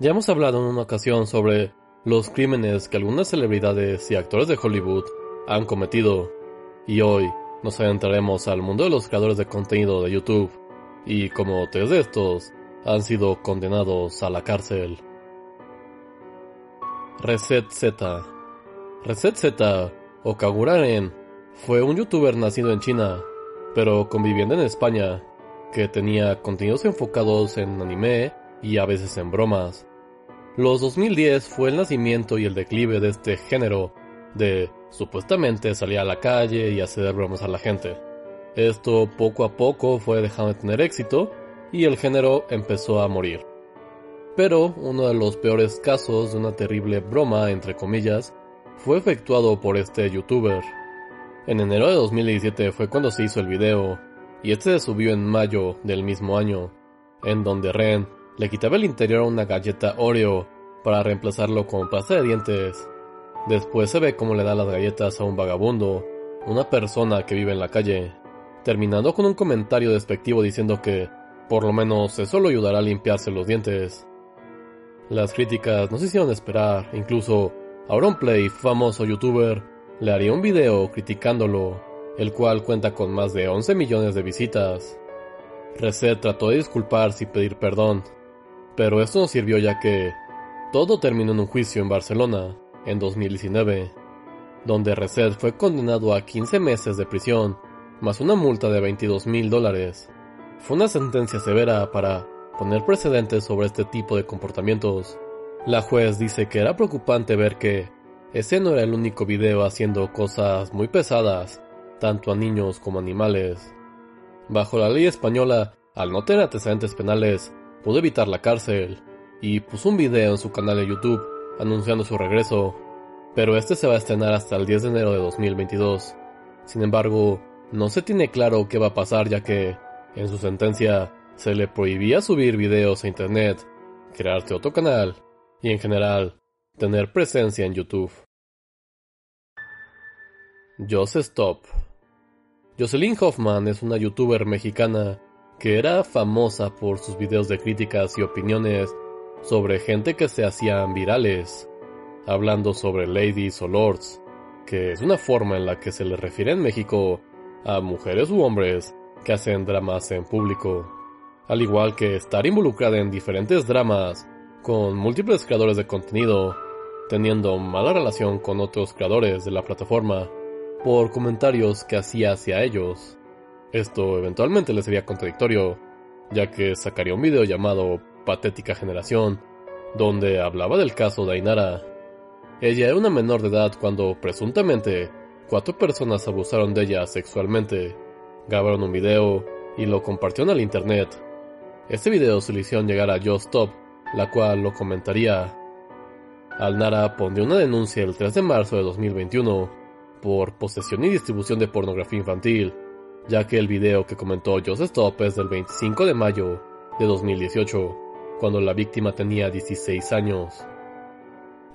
Ya hemos hablado en una ocasión sobre los crímenes que algunas celebridades y actores de Hollywood han cometido, y hoy nos adentraremos al mundo de los creadores de contenido de YouTube, y como tres de estos han sido condenados a la cárcel. Reset Z Reset Z o Kaguraren fue un youtuber nacido en China, pero conviviendo en España, que tenía contenidos enfocados en anime y a veces en bromas. Los 2010 fue el nacimiento y el declive de este género, de supuestamente salir a la calle y hacer bromas a la gente. Esto poco a poco fue dejando de tener éxito y el género empezó a morir. Pero uno de los peores casos de una terrible broma, entre comillas, fue efectuado por este youtuber. En enero de 2017 fue cuando se hizo el video, y este se subió en mayo del mismo año, en donde Ren le quitaba el interior a una galleta Oreo para reemplazarlo con pasta de dientes. Después se ve cómo le da las galletas a un vagabundo, una persona que vive en la calle, terminando con un comentario despectivo diciendo que, por lo menos, eso lo ayudará a limpiarse los dientes. Las críticas no se hicieron esperar, incluso Auronplay, famoso youtuber, le haría un video criticándolo, el cual cuenta con más de 11 millones de visitas. Reset trató de disculparse y pedir perdón, pero esto no sirvió ya que todo terminó en un juicio en Barcelona, en 2019, donde Reset fue condenado a 15 meses de prisión, más una multa de 22 mil dólares. Fue una sentencia severa para poner precedentes sobre este tipo de comportamientos. La juez dice que era preocupante ver que ese no era el único video haciendo cosas muy pesadas, tanto a niños como animales. Bajo la ley española, al no tener antecedentes penales, pudo evitar la cárcel y puso un video en su canal de YouTube anunciando su regreso, pero este se va a estrenar hasta el 10 de enero de 2022. Sin embargo, no se tiene claro qué va a pasar ya que, en su sentencia, se le prohibía subir videos a internet, crearse otro canal y en general tener presencia en YouTube. Jose Stop Jocelyn Hoffman es una youtuber mexicana que era famosa por sus videos de críticas y opiniones sobre gente que se hacían virales, hablando sobre ladies o lords, que es una forma en la que se le refiere en México a mujeres u hombres que hacen dramas en público, al igual que estar involucrada en diferentes dramas con múltiples creadores de contenido, teniendo mala relación con otros creadores de la plataforma por comentarios que hacía hacia ellos. Esto eventualmente le sería contradictorio, ya que sacaría un video llamado Patética Generación, donde hablaba del caso de Ainara. Ella era una menor de edad cuando presuntamente cuatro personas abusaron de ella sexualmente, grabaron un video y lo compartieron al internet. Este video se le hicieron llegar a Just Stop la cual lo comentaría. Alnara pondría una denuncia el 3 de marzo de 2021 por posesión y distribución de pornografía infantil, ya que el video que comentó Joseph Stop es del 25 de mayo de 2018, cuando la víctima tenía 16 años.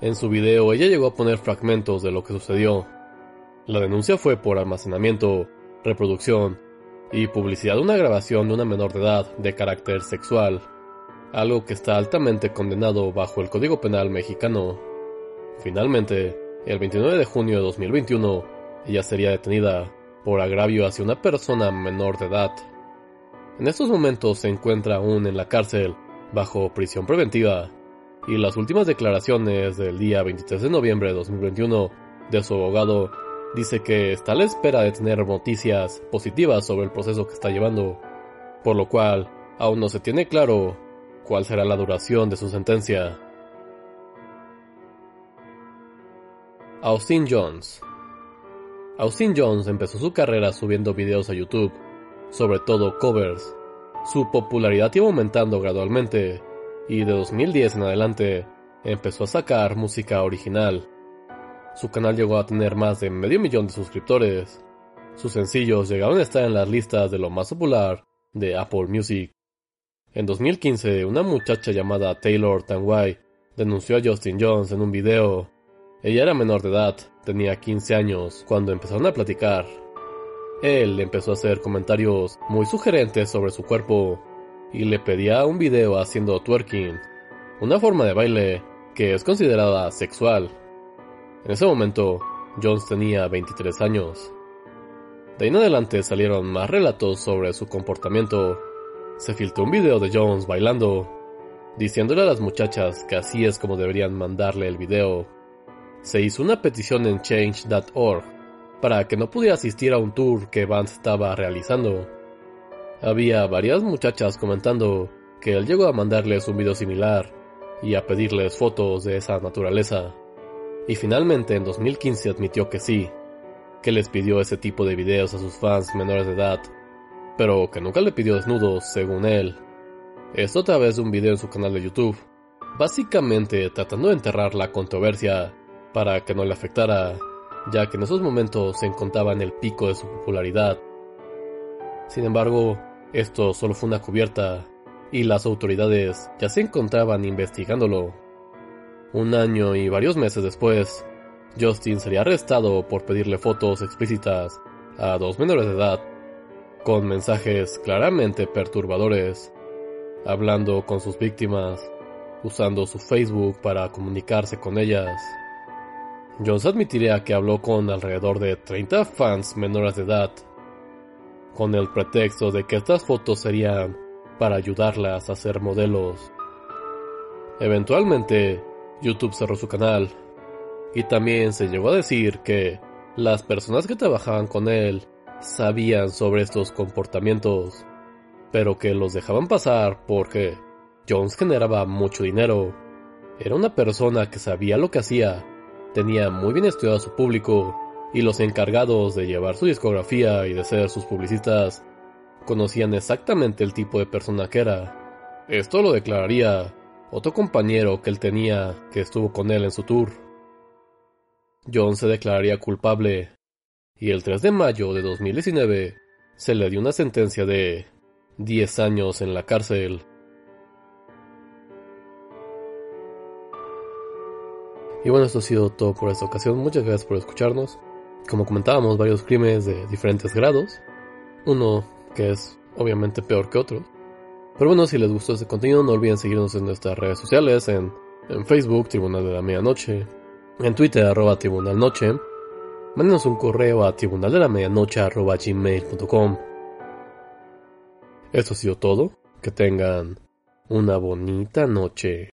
En su video ella llegó a poner fragmentos de lo que sucedió. La denuncia fue por almacenamiento, reproducción y publicidad de una grabación de una menor de edad de carácter sexual algo que está altamente condenado bajo el Código Penal mexicano. Finalmente, el 29 de junio de 2021, ella sería detenida por agravio hacia una persona menor de edad. En estos momentos se encuentra aún en la cárcel, bajo prisión preventiva, y las últimas declaraciones del día 23 de noviembre de 2021 de su abogado dice que está a la espera de tener noticias positivas sobre el proceso que está llevando, por lo cual aún no se tiene claro cuál será la duración de su sentencia. Austin Jones Austin Jones empezó su carrera subiendo videos a YouTube, sobre todo covers. Su popularidad iba aumentando gradualmente, y de 2010 en adelante empezó a sacar música original. Su canal llegó a tener más de medio millón de suscriptores. Sus sencillos llegaron a estar en las listas de lo más popular de Apple Music. En 2015, una muchacha llamada Taylor Tanway denunció a Justin Jones en un video. Ella era menor de edad, tenía 15 años, cuando empezaron a platicar. Él empezó a hacer comentarios muy sugerentes sobre su cuerpo y le pedía un video haciendo twerking. una forma de baile que es considerada sexual. En ese momento, Jones tenía 23 años. De ahí en adelante salieron más relatos sobre su comportamiento. Se filtró un video de Jones bailando, diciéndole a las muchachas que así es como deberían mandarle el video. Se hizo una petición en change.org para que no pudiera asistir a un tour que Vance estaba realizando. Había varias muchachas comentando que él llegó a mandarles un video similar y a pedirles fotos de esa naturaleza. Y finalmente en 2015 admitió que sí, que les pidió ese tipo de videos a sus fans menores de edad, pero que nunca le pidió desnudos, según él. Esto a través de un video en su canal de YouTube, básicamente tratando de enterrar la controversia para que no le afectara, ya que en esos momentos se encontraba en el pico de su popularidad. Sin embargo, esto solo fue una cubierta, y las autoridades ya se encontraban investigándolo. Un año y varios meses después, Justin sería arrestado por pedirle fotos explícitas a dos menores de edad, con mensajes claramente perturbadores, hablando con sus víctimas, usando su Facebook para comunicarse con ellas. Jones admitiría que habló con alrededor de 30 fans menores de edad, con el pretexto de que estas fotos serían para ayudarlas a ser modelos. Eventualmente, YouTube cerró su canal y también se llegó a decir que las personas que trabajaban con él sabían sobre estos comportamientos, pero que los dejaban pasar porque Jones generaba mucho dinero. Era una persona que sabía lo que hacía, tenía muy bien estudiado a su público y los encargados de llevar su discografía y de ser sus publicistas conocían exactamente el tipo de persona que era. Esto lo declararía otro compañero que él tenía que estuvo con él en su tour. John se declararía culpable y el 3 de mayo de 2019 se le dio una sentencia de 10 años en la cárcel. Y bueno, esto ha sido todo por esta ocasión. Muchas gracias por escucharnos. Como comentábamos, varios crímenes de diferentes grados. Uno que es obviamente peor que otro. Pero bueno, si les gustó este contenido, no olviden seguirnos en nuestras redes sociales, en, en Facebook, Tribunal de la Medianoche, en Twitter, arroba Tribunal Noche. Mándenos un correo a tribunal de la medianoche arroba gmail.com. Esto ha sido todo. Que tengan una bonita noche.